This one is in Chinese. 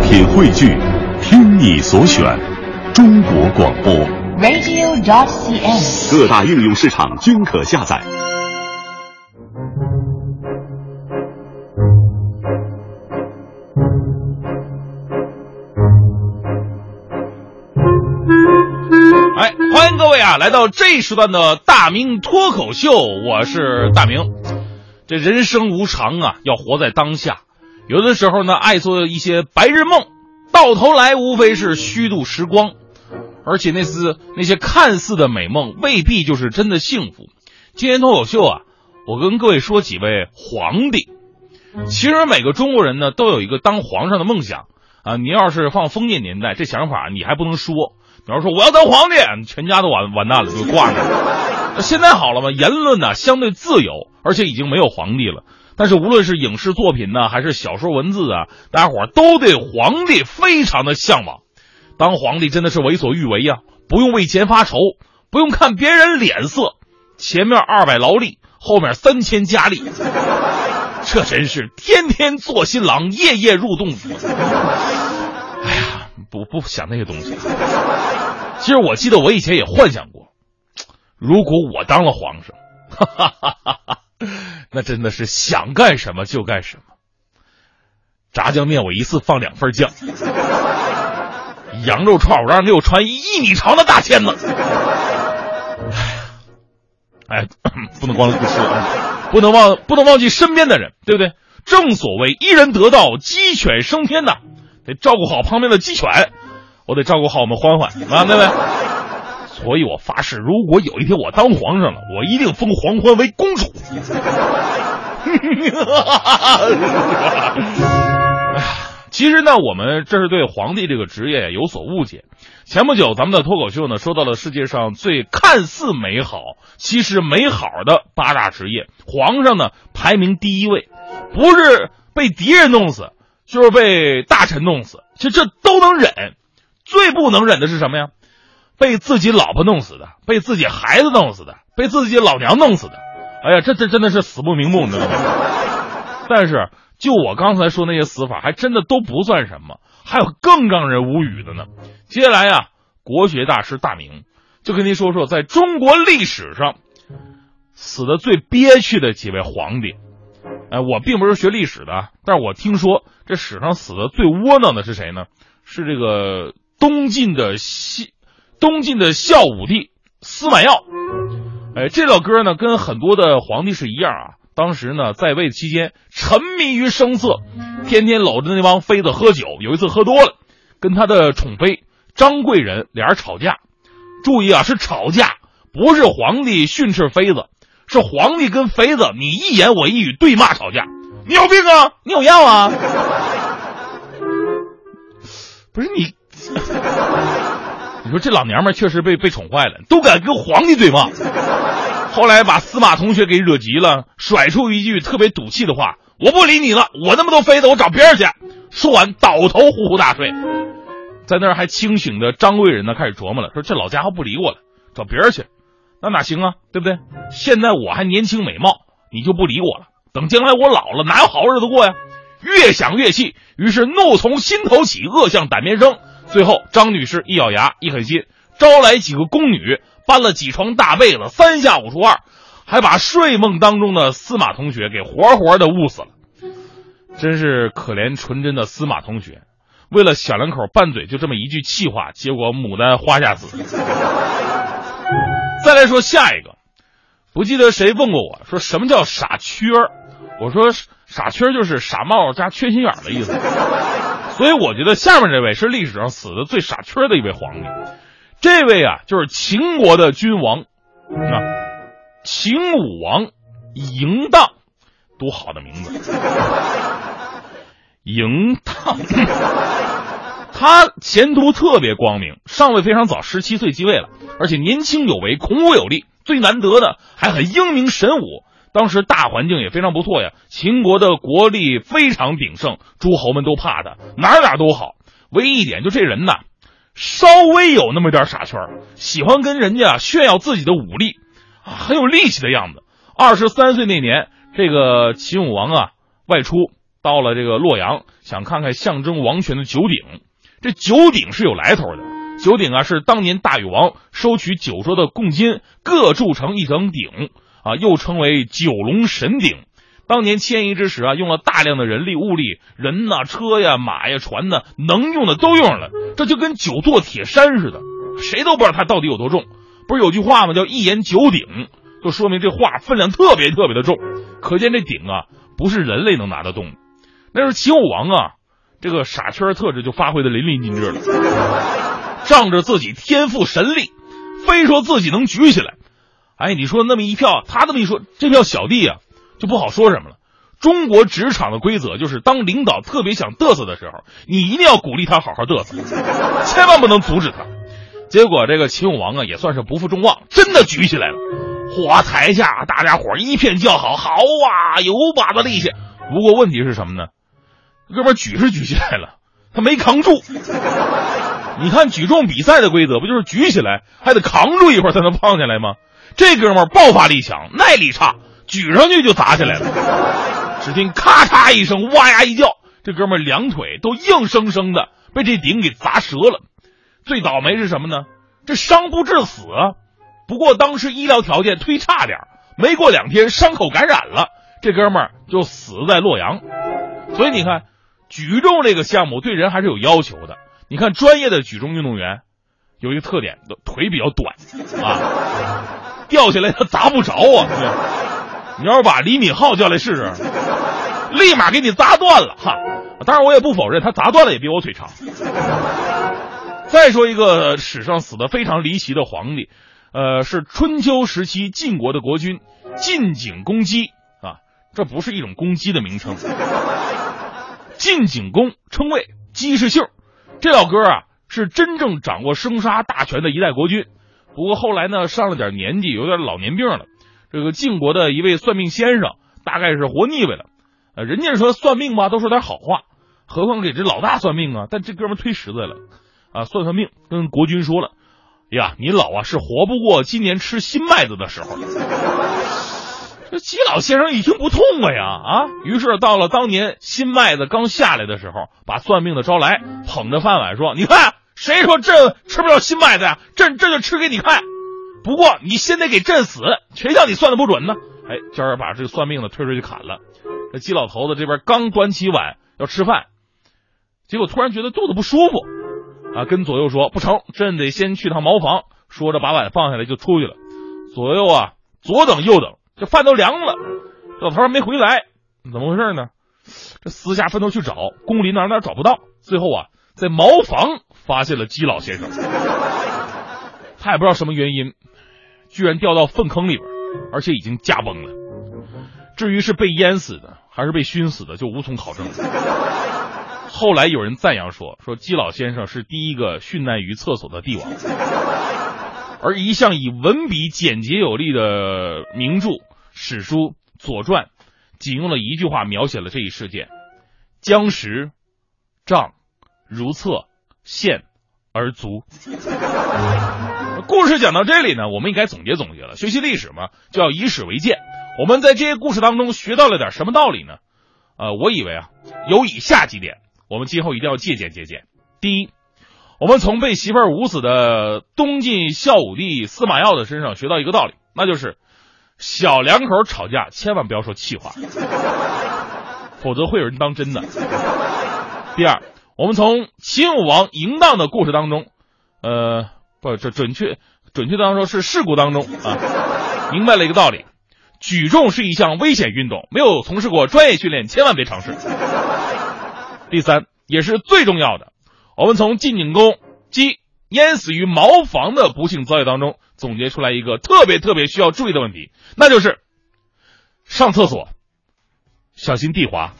品汇聚，听你所选，中国广播。radio.cn。各大应用市场均可下载。哎，欢迎各位啊，来到这一时段的大明脱口秀，我是大明。这人生无常啊，要活在当下。有的时候呢，爱做一些白日梦，到头来无非是虚度时光。而且那次那些看似的美梦，未必就是真的幸福。今天脱口秀啊，我跟各位说几位皇帝。其实每个中国人呢，都有一个当皇上的梦想啊。你要是放封建年代，这想法你还不能说。比方说我要当皇帝，全家都完完蛋了，就挂了。那现在好了嘛，言论呢相对自由，而且已经没有皇帝了。但是无论是影视作品呢，还是小说文字啊，大家伙都对皇帝非常的向往。当皇帝真的是为所欲为呀、不用为钱发愁，不用看别人脸色，前面二百劳力，后面三千佳丽，这真是天天做新郎，夜夜入洞房。哎呀，不不想那些东西。其实我记得我以前也幻想过，如果我当了皇上，哈哈哈哈哈，那真的是想干什么就干什么。炸酱面我一次放两份酱。羊肉串，我让人给我穿一米长的大签子。哎，不能光顾吃啊，不能忘不能忘记身边的人，对不对？正所谓一人得道，鸡犬升天呐，得照顾好旁边的鸡犬，我得照顾好我们欢欢啊，对不对？所以我发誓，如果有一天我当皇上了，我一定封黄欢为公主。哎呀。其实呢，我们这是对皇帝这个职业有所误解。前不久，咱们的脱口秀呢说到了世界上最看似美好，其实美好的八大职业，皇上呢排名第一位，不是被敌人弄死，就是被大臣弄死，其实这都能忍。最不能忍的是什么呀？被自己老婆弄死的，被自己孩子弄死的，被自己老娘弄死的。哎呀，这这真的是死不瞑目，你知道吗？但是。就我刚才说那些死法，还真的都不算什么，还有更让人无语的呢。接下来呀，国学大师大明就跟您说说，在中国历史上死的最憋屈的几位皇帝。哎，我并不是学历史的，但是我听说这史上死的最窝囊的是谁呢？是这个东晋的西东晋的孝武帝司马曜。哎，这老哥呢，跟很多的皇帝是一样啊。当时呢，在位期间沉迷于声色，天天搂着那帮妃子喝酒。有一次喝多了，跟他的宠妃张贵人俩人吵架。注意啊，是吵架，不是皇帝训斥妃子，是皇帝跟妃子你一言我一语对骂吵架。你有病啊？你有药啊？不是你，你说这老娘们确实被被宠坏了，都敢跟皇帝对骂。后来把司马同学给惹急了，甩出一句特别赌气的话：“我不理你了，我那么多妃子，我找别人去。”说完倒头呼呼大睡。在那儿还清醒的张贵人呢，开始琢磨了，说：“这老家伙不理我了，找别人去，那哪行啊？对不对？现在我还年轻美貌，你就不理我了，等将来我老了，哪有好日子过呀？”越想越气，于是怒从心头起，恶向胆边生。最后，张女士一咬牙，一狠心，招来几个宫女。搬了几床大被子，三下五除二，还把睡梦当中的司马同学给活活的捂死了。真是可怜纯真的司马同学，为了小两口拌嘴，就这么一句气话，结果牡丹花下死。再来说下一个，不记得谁问过我说什么叫傻缺儿？我说傻缺就是傻帽加缺心眼的意思。所以我觉得下面这位是历史上死的最傻缺的一位皇帝。这位啊，就是秦国的君王，啊，秦武王嬴荡，多好的名字！嬴荡，他前途特别光明，上位非常早，十七岁继位了，而且年轻有为，孔武有力，最难得的还很英明神武。当时大环境也非常不错呀，秦国的国力非常鼎盛，诸侯们都怕他，哪哪都好。唯一一点，就这人呐。稍微有那么点傻圈喜欢跟人家炫耀自己的武力，很有力气的样子。二十三岁那年，这个秦武王啊外出到了这个洛阳，想看看象征王权的九鼎。这九鼎是有来头的，九鼎啊是当年大禹王收取九州的贡金，各铸成一等鼎啊，又称为九龙神鼎。当年迁移之时啊，用了大量的人力物力，人呐、车呀、马呀、船呐，能用的都用了，这就跟九座铁山似的，谁都不知道它到底有多重。不是有句话吗？叫一言九鼎，就说明这话分量特别特别的重。可见这鼎啊，不是人类能拿得动的。那是秦武王啊，这个傻缺特质就发挥的淋漓尽致了，仗着自己天赋神力，非说自己能举起来。哎，你说那么一票，他这么一说，这票小弟啊。就不好说什么了。中国职场的规则就是，当领导特别想嘚瑟的时候，你一定要鼓励他好好嘚瑟，千万不能阻止他。结果这个秦武王啊，也算是不负众望，真的举起来了。嚯，台下大家伙一片叫好，好啊，有把子力气。不过问题是什么呢？哥们举是举起来了，他没扛住。你看举重比赛的规则不就是举起来还得扛住一会儿才能放下来吗？这哥们爆发力强，耐力差。举上去就砸起来了，只听咔嚓一声，哇呀一叫，这哥们两腿都硬生生的被这鼎给砸折了。最倒霉是什么呢？这伤不致死，不过当时医疗条件忒差点，没过两天伤口感染了，这哥们就死在洛阳。所以你看，举重这个项目对人还是有要求的。你看专业的举重运动员有一个特点，腿比较短啊，掉下来他砸不着啊。你要是把李敏镐叫来试试，立马给你砸断了哈！当然，我也不否认他砸断了也比我腿长。再说一个史上死的非常离奇的皇帝，呃，是春秋时期晋国的国君晋景公姬啊，这不是一种公鸡的名称。晋景公称谓姬是姓，这老哥啊是真正掌握生杀大权的一代国君，不过后来呢上了点年纪，有点老年病了。这个晋国的一位算命先生，大概是活腻歪了，呃，人家说算命吧，都说点好话，何况给这老大算命啊？但这哥们忒实在了，啊，算算命，跟国君说了，呀，你老啊是活不过今年吃新麦子的时候。这季老先生一听不痛快呀，啊，于是到了当年新麦子刚下来的时候，把算命的招来，捧着饭碗说：“你看，谁说朕吃不了新麦子呀？朕这就吃给你看。”不过你先得给朕死，谁叫你算的不准呢？哎，今儿把这个算命的推出去砍了。这季老头子这边刚端起碗要吃饭，结果突然觉得肚子不舒服，啊，跟左右说不成，朕得先去趟茅房。说着把碗放下来就出去了。左右啊，左等右等，这饭都凉了，老头还没回来，怎么回事呢？这私下分头去找，宫里哪哪找不到，最后啊，在茅房发现了姬老先生。他也不知道什么原因。居然掉到粪坑里边，而且已经驾崩了。至于是被淹死的还是被熏死的，就无从考证了。后来有人赞扬说：“说姬老先生是第一个殉难于厕所的帝王。”而一向以文笔简洁有力的名著史书《左传》，仅用了一句话描写了这一事件：“将食，杖，如厕，献而足。”故事讲到这里呢，我们应该总结总结了。学习历史嘛，就要以史为鉴。我们在这些故事当中学到了点什么道理呢？呃，我以为啊，有以下几点，我们今后一定要借鉴借鉴。第一，我们从被媳妇儿捂死的东晋孝武帝司马曜的身上学到一个道理，那就是小两口吵架千万不要说气话，否则会有人当真的。第二，我们从秦武王淫荡的故事当中，呃。不，这准确准确当说是事故当中啊，明白了一个道理：举重是一项危险运动，没有从事过专业训练，千万别尝试。第三，也是最重要的，我们从晋景公姬淹死于茅房的不幸遭遇当中总结出来一个特别特别需要注意的问题，那就是上厕所小心地滑。